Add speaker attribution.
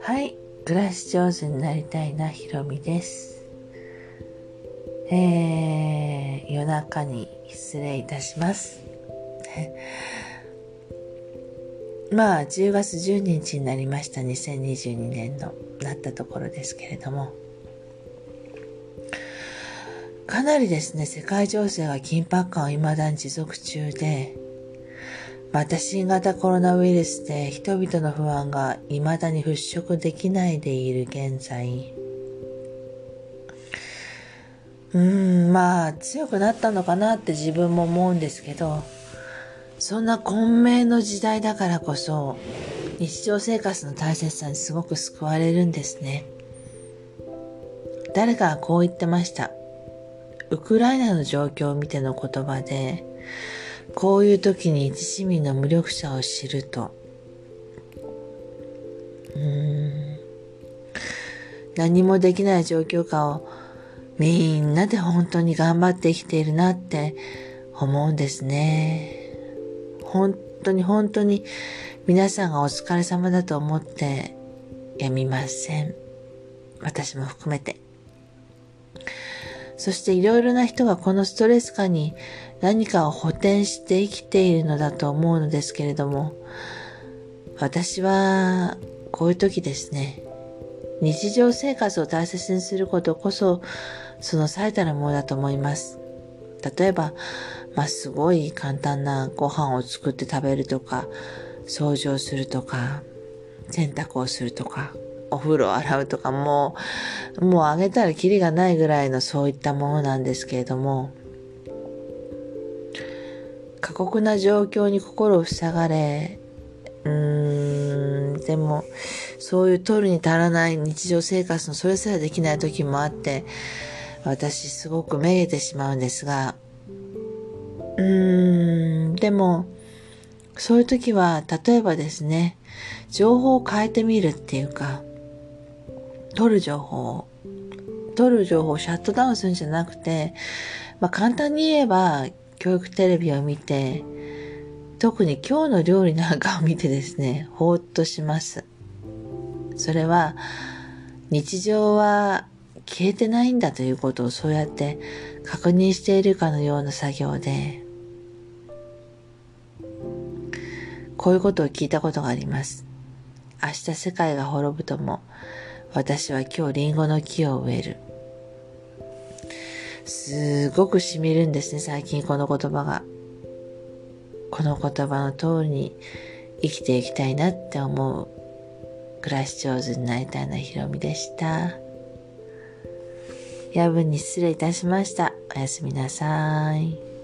Speaker 1: はい、暮らし上手になりたいなひろみです。えー、夜中に失礼いたします。まあ、10月12日になりました2022年のなったところですけれども、かなりですね、世界情勢が緊迫感を未だに持続中で、また新型コロナウイルスで人々の不安が未だに払拭できないでいる現在、うーん、まあ強くなったのかなって自分も思うんですけど、そんな混迷の時代だからこそ、日常生活の大切さにすごく救われるんですね。誰かがこう言ってました。ウクライナの状況を見ての言葉で、こういう時に一市民の無力さを知ると、うーん、何もできない状況下をみんなで本当に頑張って生きているなって思うんですね。本当に本当に皆さんがお疲れ様だと思ってやみません。私も含めて。そしていろいろな人がこのストレス下に何かを補填して生きているのだと思うのですけれども、私はこういう時ですね、日常生活を大切にすることこそ、その最たるものだと思います。例えば、まあ、すごい簡単なご飯を作って食べるとか、掃除をするとか、洗濯をするとか、お風呂洗うとかもう、もうあげたらキリがないぐらいのそういったものなんですけれども、過酷な状況に心を塞がれ、うーん、でも、そういう取るに足らない日常生活のそれすらできない時もあって、私すごくめげてしまうんですが、うーん、でも、そういう時は、例えばですね、情報を変えてみるっていうか、取る情報を、取る情報をシャットダウンするんじゃなくて、まあ簡単に言えば、教育テレビを見て、特に今日の料理なんかを見てですね、ほーっとします。それは、日常は消えてないんだということをそうやって確認しているかのような作業で、こういうことを聞いたことがあります。明日世界が滅ぶとも、私は今日リンゴの木を植える。すごく染みるんですね、最近この言葉が。この言葉の通りに生きていきたいなって思う暮らし上手になりたいなひろみでした。夜分に失礼いたしました。おやすみなさい。